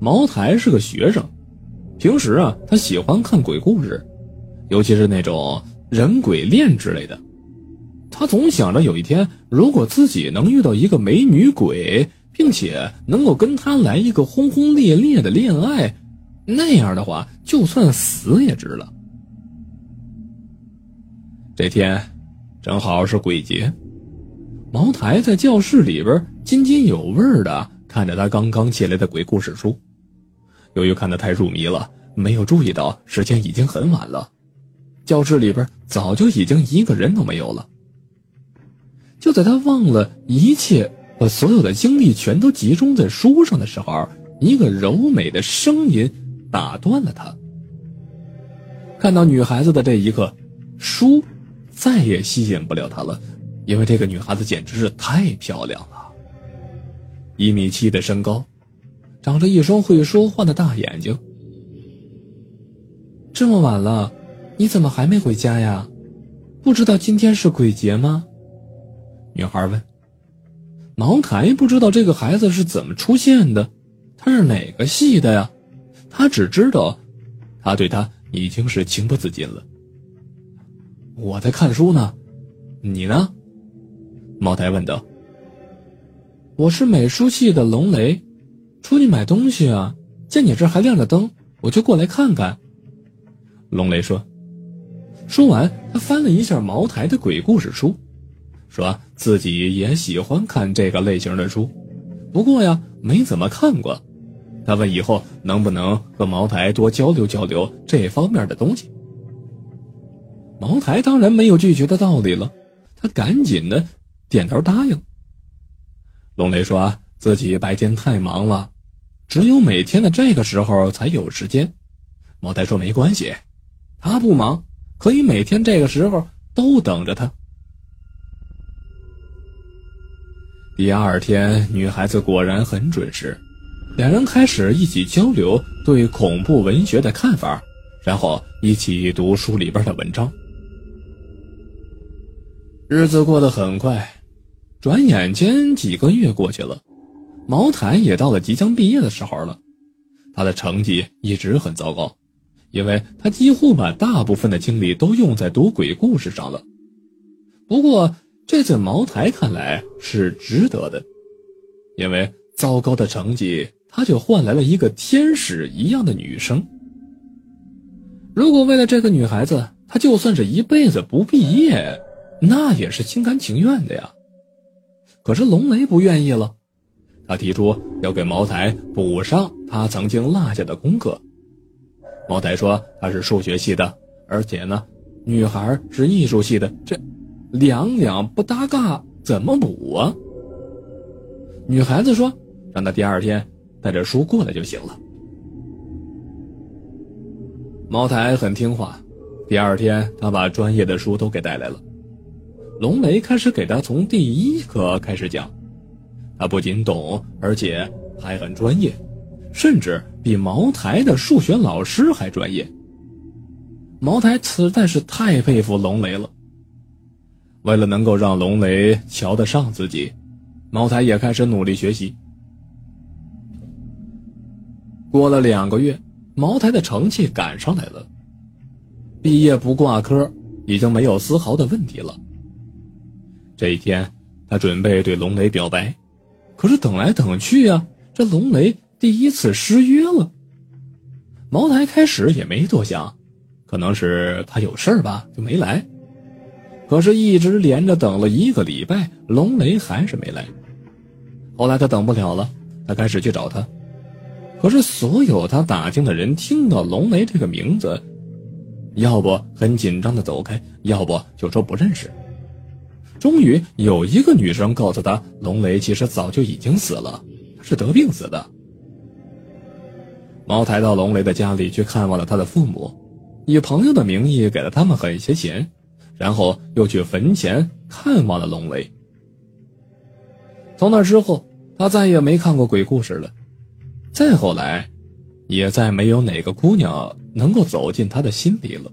茅台是个学生，平时啊，他喜欢看鬼故事，尤其是那种人鬼恋之类的。他总想着有一天，如果自己能遇到一个美女鬼，并且能够跟她来一个轰轰烈烈的恋爱，那样的话，就算死也值了。这天，正好是鬼节，茅台在教室里边津津有味的看着他刚刚借来的鬼故事书。由于看得太入迷了，没有注意到时间已经很晚了，教室里边早就已经一个人都没有了。就在他忘了一切，把所有的精力全都集中在书上的时候，一个柔美的声音打断了他。看到女孩子的这一刻，书再也吸引不了他了，因为这个女孩子简直是太漂亮了。一米七的身高，长着一双会说话的大眼睛。这么晚了，你怎么还没回家呀？不知道今天是鬼节吗？女孩问：“茅台不知道这个孩子是怎么出现的，他是哪个系的呀？他只知道，他对他已经是情不自禁了。”我在看书呢，你呢？茅台问道。“我是美术系的龙雷，出去买东西啊，见你这还亮着灯，我就过来看看。”龙雷说。说完，他翻了一下茅台的鬼故事书。说自己也喜欢看这个类型的书，不过呀，没怎么看过。他问以后能不能和茅台多交流交流这方面的东西。茅台当然没有拒绝的道理了，他赶紧的点头答应。龙雷说自己白天太忙了，只有每天的这个时候才有时间。茅台说没关系，他不忙，可以每天这个时候都等着他。第二天，女孩子果然很准时，两人开始一起交流对恐怖文学的看法，然后一起读书里边的文章。日子过得很快，转眼间几个月过去了，茅台也到了即将毕业的时候了。他的成绩一直很糟糕，因为他几乎把大部分的精力都用在读鬼故事上了。不过，这在茅台看来是值得的，因为糟糕的成绩，他就换来了一个天使一样的女生。如果为了这个女孩子，他就算是一辈子不毕业，那也是心甘情愿的呀。可是龙雷不愿意了，他提出要给茅台补上他曾经落下的功课。茅台说他是数学系的，而且呢，女孩是艺术系的，这。两两不搭嘎，怎么补啊？女孩子说：“让他第二天带着书过来就行了。”茅台很听话，第二天他把专业的书都给带来了。龙雷开始给他从第一课开始讲，他不仅懂，而且还很专业，甚至比茅台的数学老师还专业。茅台实在是太佩服龙雷了。为了能够让龙雷瞧得上自己，茅台也开始努力学习。过了两个月，茅台的成绩赶上来了，毕业不挂科已经没有丝毫的问题了。这一天，他准备对龙雷表白，可是等来等去呀，这龙雷第一次失约了。茅台开始也没多想，可能是他有事吧，就没来。可是，一直连着等了一个礼拜，龙雷还是没来。后来他等不了了，他开始去找他。可是，所有他打听的人听到龙雷这个名字，要不很紧张的走开，要不就说不认识。终于有一个女生告诉他，龙雷其实早就已经死了，是得病死的。茅台到龙雷的家里去看望了他的父母，以朋友的名义给了他们很些钱。然后又去坟前看望了龙雷。从那之后，他再也没看过鬼故事了。再后来，也再没有哪个姑娘能够走进他的心里了。